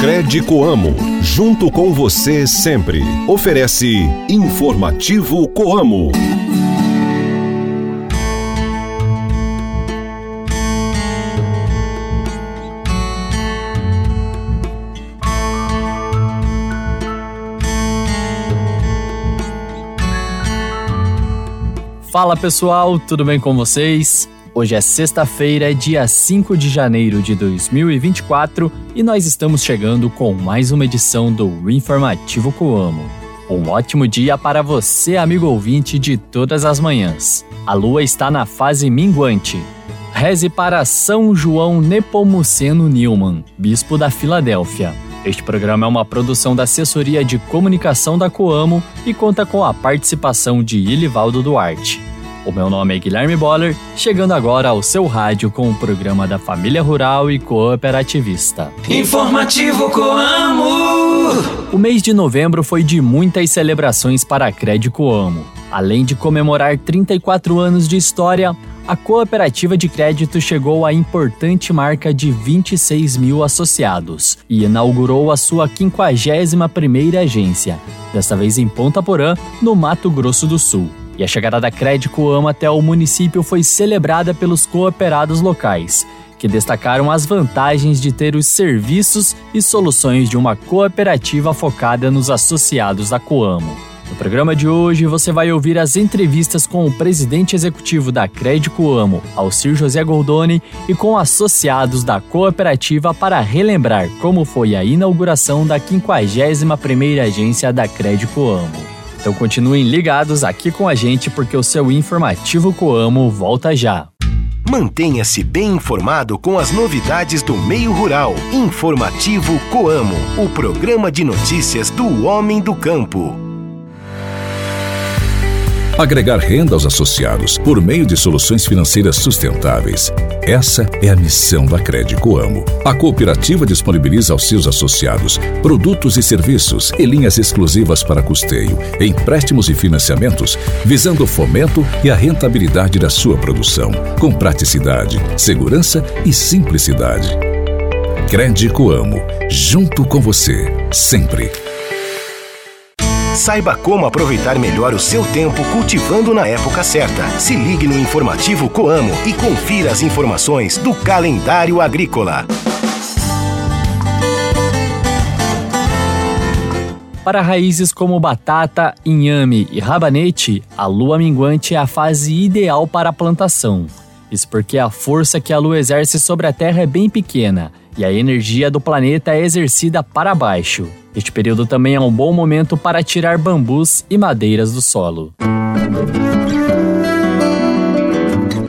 Cred Coamo, junto com você sempre. Oferece Informativo Coamo. Fala pessoal, tudo bem com vocês? Hoje é sexta-feira, dia 5 de janeiro de 2024 e nós estamos chegando com mais uma edição do Informativo Coamo. Um ótimo dia para você, amigo ouvinte de todas as manhãs. A lua está na fase minguante. Reze para São João Nepomuceno Newman, bispo da Filadélfia. Este programa é uma produção da Assessoria de Comunicação da Coamo e conta com a participação de Ilivaldo Duarte. O meu nome é Guilherme Boller, chegando agora ao seu rádio com o programa da Família Rural e Cooperativista. Informativo Coamo! O mês de novembro foi de muitas celebrações para a Cred Coamo. Além de comemorar 34 anos de história, a cooperativa de crédito chegou à importante marca de 26 mil associados e inaugurou a sua 51ª agência, desta vez em Ponta Porã, no Mato Grosso do Sul. E a chegada da Crédito Ama até o município foi celebrada pelos cooperados locais, que destacaram as vantagens de ter os serviços e soluções de uma cooperativa focada nos associados da Coamo. No programa de hoje, você vai ouvir as entrevistas com o presidente executivo da Crédito Amo, Alcir José Goldoni, e com associados da cooperativa para relembrar como foi a inauguração da 51ª agência da Crédito Amo. Então continuem ligados aqui com a gente porque o seu informativo Coamo volta já. Mantenha-se bem informado com as novidades do meio rural. Informativo Coamo, o programa de notícias do homem do campo. Agregar renda aos associados por meio de soluções financeiras sustentáveis. Essa é a missão da Crédito Amo. A cooperativa disponibiliza aos seus associados produtos e serviços e linhas exclusivas para custeio, empréstimos e financiamentos, visando o fomento e a rentabilidade da sua produção, com praticidade, segurança e simplicidade. Crédito Amo, junto com você, sempre. Saiba como aproveitar melhor o seu tempo cultivando na época certa. Se ligue no informativo Coamo e confira as informações do calendário agrícola. Para raízes como batata, inhame e rabanete, a lua minguante é a fase ideal para a plantação. Isso porque a força que a lua exerce sobre a Terra é bem pequena e a energia do planeta é exercida para baixo. Este período também é um bom momento para tirar bambus e madeiras do solo.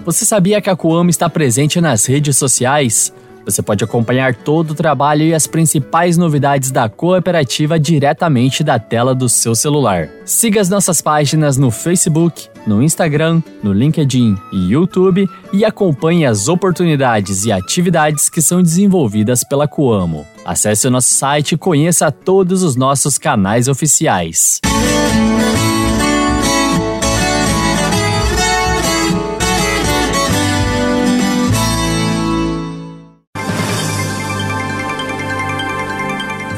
Você sabia que a Coamo está presente nas redes sociais? Você pode acompanhar todo o trabalho e as principais novidades da cooperativa diretamente da tela do seu celular. Siga as nossas páginas no Facebook, no Instagram, no LinkedIn e YouTube e acompanhe as oportunidades e atividades que são desenvolvidas pela Coamo. Acesse o nosso site e conheça todos os nossos canais oficiais.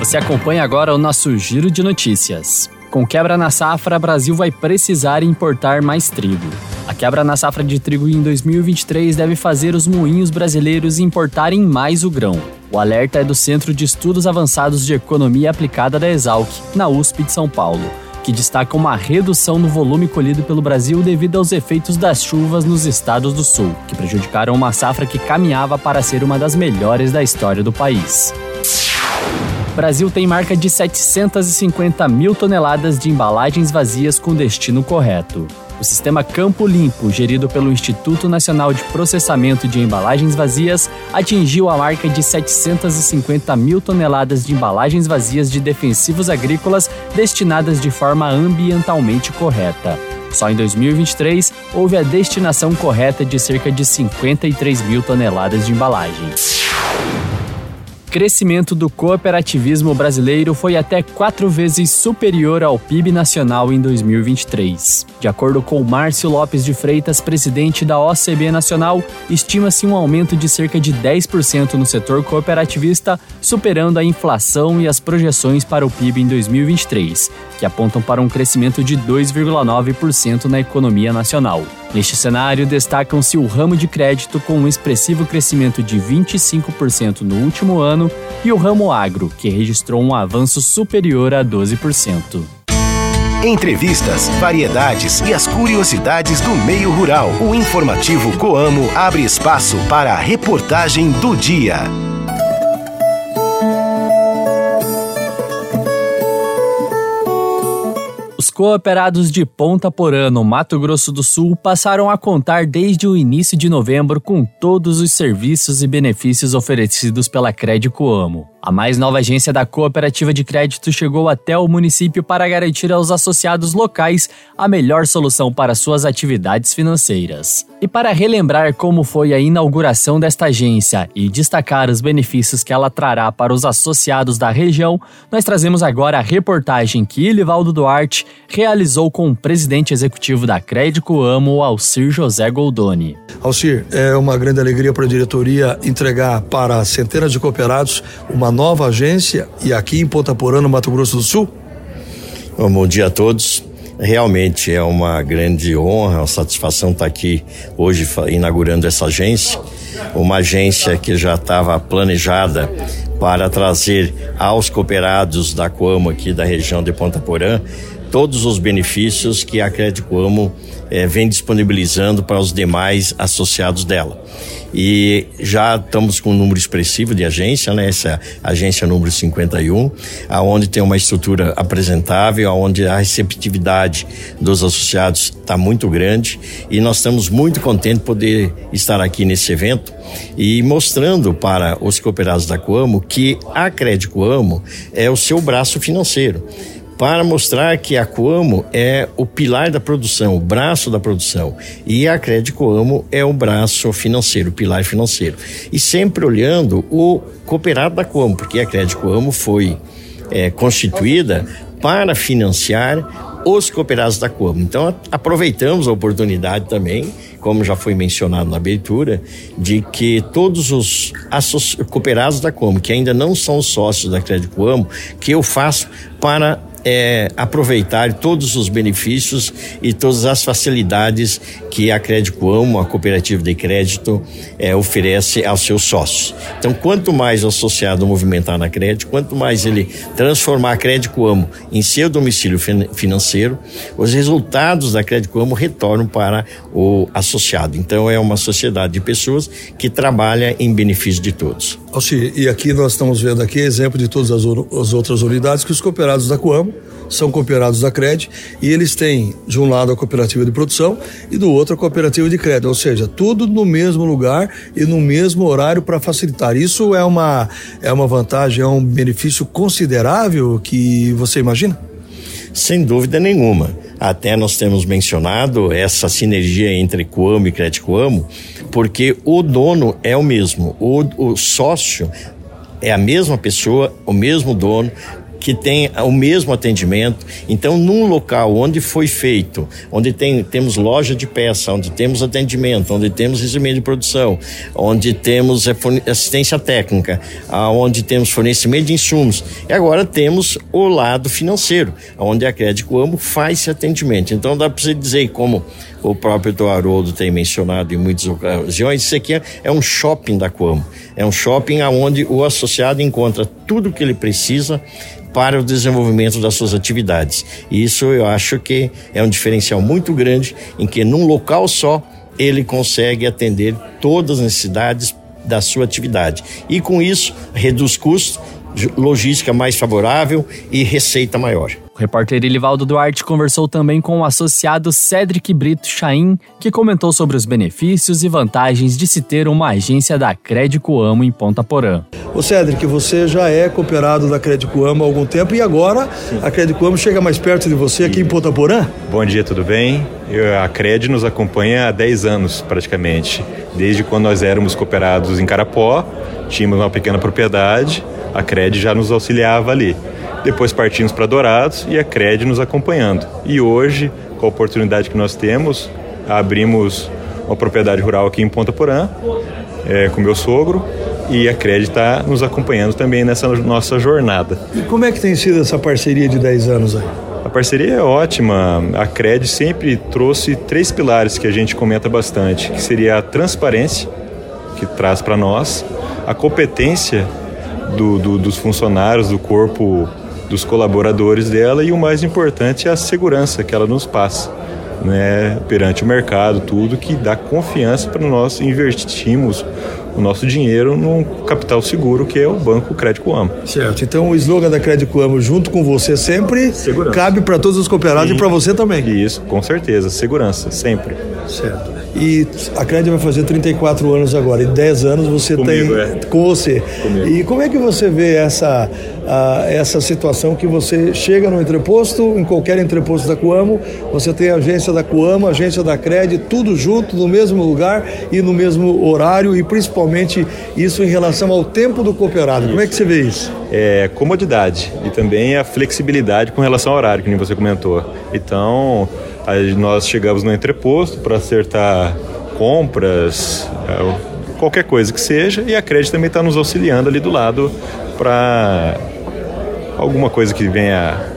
Você acompanha agora o nosso giro de notícias. Com quebra na safra, Brasil vai precisar importar mais trigo. A quebra na safra de trigo em 2023 deve fazer os moinhos brasileiros importarem mais o grão. O alerta é do Centro de Estudos Avançados de Economia Aplicada da Exalc, na USP de São Paulo, que destaca uma redução no volume colhido pelo Brasil devido aos efeitos das chuvas nos estados do sul, que prejudicaram uma safra que caminhava para ser uma das melhores da história do país. Brasil tem marca de 750 mil toneladas de embalagens vazias com destino correto. O sistema Campo Limpo, gerido pelo Instituto Nacional de Processamento de Embalagens Vazias, atingiu a marca de 750 mil toneladas de embalagens vazias de defensivos agrícolas destinadas de forma ambientalmente correta. Só em 2023 houve a destinação correta de cerca de 53 mil toneladas de embalagens. Crescimento do cooperativismo brasileiro foi até quatro vezes superior ao PIB nacional em 2023. De acordo com Márcio Lopes de Freitas, presidente da OCB Nacional, estima-se um aumento de cerca de 10% no setor cooperativista, superando a inflação e as projeções para o PIB em 2023, que apontam para um crescimento de 2,9% na economia nacional. Neste cenário, destacam-se o ramo de crédito com um expressivo crescimento de 25% no último ano e o ramo agro, que registrou um avanço superior a 12%. Entrevistas, variedades e as curiosidades do meio rural. O informativo Coamo abre espaço para a reportagem do dia. Cooperados de Ponta Porã, no Mato Grosso do Sul, passaram a contar desde o início de novembro com todos os serviços e benefícios oferecidos pela Crédito Amo. A mais nova agência da Cooperativa de Crédito chegou até o município para garantir aos associados locais a melhor solução para suas atividades financeiras. E para relembrar como foi a inauguração desta agência e destacar os benefícios que ela trará para os associados da região, nós trazemos agora a reportagem que Ilivaldo Duarte realizou com o presidente executivo da Crédito Amo, Alcir José Goldoni. Alcir, é uma grande alegria para a diretoria entregar para centenas de cooperados uma nova agência e aqui em Ponta Porã, no Mato Grosso do Sul? Bom dia a todos. Realmente é uma grande honra, uma satisfação estar aqui hoje inaugurando essa agência. Uma agência que já estava planejada para trazer aos cooperados da Coamo aqui da região de Ponta Porã todos os benefícios que a Crédito Amo eh, vem disponibilizando para os demais associados dela. E já estamos com um número expressivo de agência, né? Essa agência número 51, aonde tem uma estrutura apresentável, aonde a receptividade dos associados está muito grande e nós estamos muito contentes de poder estar aqui nesse evento e mostrando para os cooperados da Coamo que a Crédito Coamo é o seu braço financeiro para mostrar que a Coamo é o pilar da produção, o braço da produção, e a Crédito Coamo é o braço financeiro, o pilar financeiro. E sempre olhando o cooperado da Coamo, porque a Crédito Coamo foi é, constituída para financiar os cooperados da Coamo. Então, aproveitamos a oportunidade também, como já foi mencionado na abertura, de que todos os cooperados da Coamo, que ainda não são sócios da Crédito Coamo, que eu faço para é, aproveitar todos os benefícios e todas as facilidades que a Crédito Amo, a cooperativa de crédito, é, oferece aos seus sócios. Então, quanto mais o associado movimentar na crédito, quanto mais ele transformar a Crédito Amo em seu domicílio financeiro, os resultados da Crédito Amo retornam para o associado. Então, é uma sociedade de pessoas que trabalha em benefício de todos. E aqui nós estamos vendo aqui exemplo de todas as, as outras unidades que os cooperados da Coamo são cooperados da CRED e eles têm de um lado a cooperativa de produção e do outro a cooperativa de crédito, ou seja, tudo no mesmo lugar e no mesmo horário para facilitar. Isso é uma é uma vantagem, é um benefício considerável que você imagina? Sem dúvida nenhuma. Até nós temos mencionado essa sinergia entre Coamo e Crédito Coamo, porque o dono é o mesmo, o, o sócio é a mesma pessoa, o mesmo dono, que tem o mesmo atendimento. Então, num local onde foi feito, onde tem, temos loja de peça, onde temos atendimento, onde temos recebimento de produção, onde temos assistência técnica, onde temos fornecimento de insumos, e agora temos o lado financeiro, onde a Crédito Amo faz esse atendimento. Então, dá para você dizer como o próprio Haroldo tem mencionado em muitas ocasiões, isso aqui é, é um shopping da Coamo. É um shopping onde o associado encontra tudo o que ele precisa para o desenvolvimento das suas atividades. E isso eu acho que é um diferencial muito grande em que num local só ele consegue atender todas as necessidades da sua atividade. E com isso reduz custos, logística mais favorável e receita maior. O repórter Ilivaldo Duarte conversou também com o associado Cedric Brito Chaim, que comentou sobre os benefícios e vantagens de se ter uma agência da Crédito Amo em Ponta Porã. O Cedric, você já é cooperado da Crédito Amo há algum tempo e agora Sim. a Crédito Amo chega mais perto de você aqui em Ponta Porã? Bom dia, tudo bem? Eu, a Cred nos acompanha há 10 anos praticamente, desde quando nós éramos cooperados em Carapó, tínhamos uma pequena propriedade, a Cred já nos auxiliava ali. Depois partimos para Dourados e a Cred nos acompanhando. E hoje, com a oportunidade que nós temos, abrimos uma propriedade rural aqui em Ponta Porã, é, com meu sogro, e a Cred está nos acompanhando também nessa nossa jornada. E como é que tem sido essa parceria de 10 anos aí? A parceria é ótima. A Cred sempre trouxe três pilares que a gente comenta bastante, que seria a transparência, que traz para nós, a competência do, do, dos funcionários, do corpo dos colaboradores dela e o mais importante é a segurança que ela nos passa. Né, perante o mercado, tudo que dá confiança para nós investirmos o nosso dinheiro num capital seguro que é o Banco Crédito Amo. Certo. Então o slogan da Crédito Amo junto com você sempre segurança. cabe para todos os cooperados e para você também. Isso, com certeza, segurança, sempre. Certo. E a Crédito vai fazer 34 anos agora, e 10 anos você Comigo, tem é. com você. Comigo. E como é que você vê essa, a, essa situação que você chega no entreposto, em qualquer entreposto da Coamo, você tem a agência da Coamo, a agência da Crédito, tudo junto, no mesmo lugar e no mesmo horário, e principalmente isso em relação ao tempo do cooperado. Isso. Como é que você vê isso? É comodidade e também a flexibilidade com relação ao horário, que você comentou. Então, Aí nós chegamos no entreposto para acertar compras, é, qualquer coisa que seja, e a crédito também está nos auxiliando ali do lado para alguma coisa que venha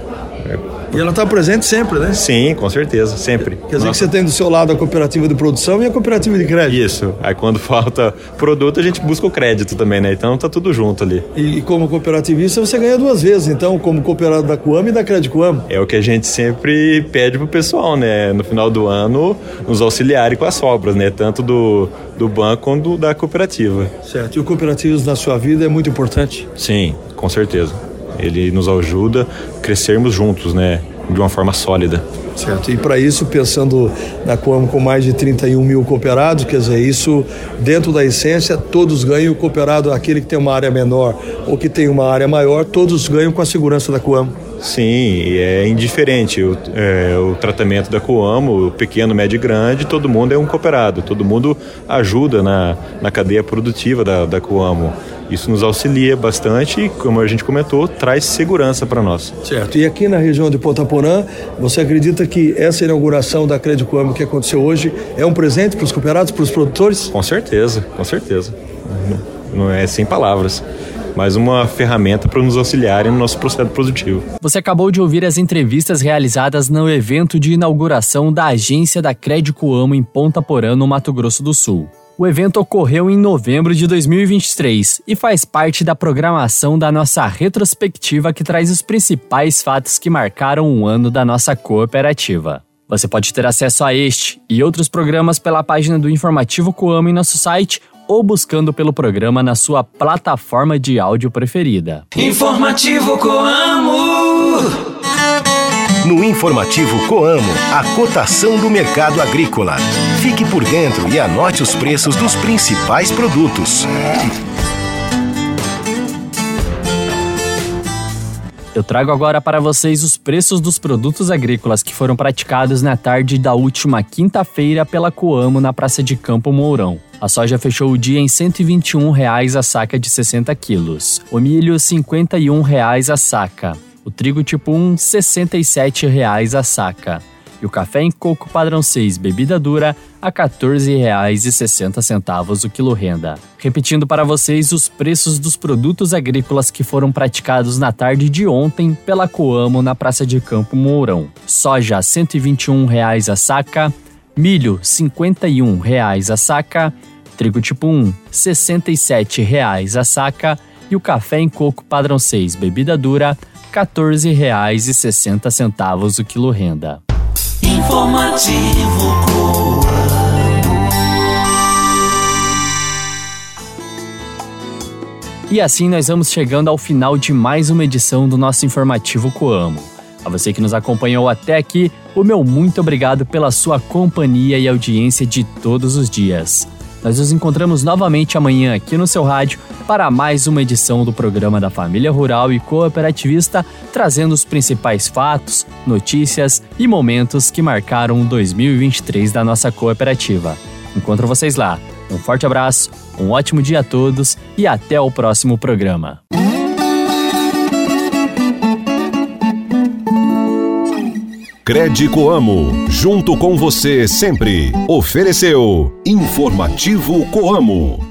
e ela está presente sempre, né? Sim, com certeza, sempre. Quer dizer Nossa. que você tem do seu lado a cooperativa de produção e a cooperativa de crédito. Isso. Aí quando falta produto, a gente busca o crédito também, né? Então tá tudo junto ali. E, e como cooperativista, você ganha duas vezes, então, como cooperado da Coam e da Crédito Coam. É o que a gente sempre pede pro pessoal, né? No final do ano, nos auxiliarem com as sobras, né? Tanto do, do banco quanto da cooperativa. Certo. E o cooperativismo na sua vida é muito importante? Sim, com certeza. Ele nos ajuda a crescermos juntos, né? De uma forma sólida. Certo. E para isso, pensando na Coamo com mais de 31 mil cooperados, quer dizer, isso dentro da essência, todos ganham. O cooperado, aquele que tem uma área menor ou que tem uma área maior, todos ganham com a segurança da Coamo. Sim, é indiferente o, é, o tratamento da Coamo, pequeno, médio e grande, todo mundo é um cooperado, todo mundo ajuda na, na cadeia produtiva da, da Coamo. Isso nos auxilia bastante e, como a gente comentou, traz segurança para nós. Certo. E aqui na região de Ponta Porã, você acredita que essa inauguração da Credicoamo que aconteceu hoje é um presente para os cooperados, para os produtores? Com certeza, com certeza. Não, não é sem palavras mais uma ferramenta para nos auxiliarem no nosso processo produtivo. Você acabou de ouvir as entrevistas realizadas no evento de inauguração da agência da Crédito Amo em Ponta Porã, no Mato Grosso do Sul. O evento ocorreu em novembro de 2023 e faz parte da programação da nossa retrospectiva que traz os principais fatos que marcaram o ano da nossa cooperativa. Você pode ter acesso a este e outros programas pela página do Informativo Coamo em nosso site ou buscando pelo programa na sua plataforma de áudio preferida. Informativo Coamo. No informativo Coamo, a cotação do mercado agrícola. Fique por dentro e anote os preços dos principais produtos. Eu trago agora para vocês os preços dos produtos agrícolas que foram praticados na tarde da última quinta-feira pela Coamo na Praça de Campo Mourão. A soja fechou o dia em 121 reais a saca de 60 quilos. O milho, 51 reais a saca o trigo tipo 1, R$ 67,00 a saca. E o café em coco padrão 6, bebida dura, a R$ 14,60 o quilo renda. Repetindo para vocês os preços dos produtos agrícolas que foram praticados na tarde de ontem pela Coamo na Praça de Campo Mourão. Soja R$ 121,00 a saca, milho R$ 51,00 a saca, trigo tipo 1 R$ 67,00 a saca e o café em coco padrão 6, bebida dura, R$ 14,60 o quilo renda. Informativo E assim nós vamos chegando ao final de mais uma edição do nosso informativo Coamo. A você que nos acompanhou até aqui, o meu muito obrigado pela sua companhia e audiência de todos os dias. Nós nos encontramos novamente amanhã aqui no seu rádio para mais uma edição do programa da Família Rural e Cooperativista, trazendo os principais fatos, notícias e momentos que marcaram 2023 da nossa cooperativa. Encontro vocês lá. Um forte abraço, um ótimo dia a todos e até o próximo programa. Crede Coamo, junto com você sempre. Ofereceu Informativo Coamo.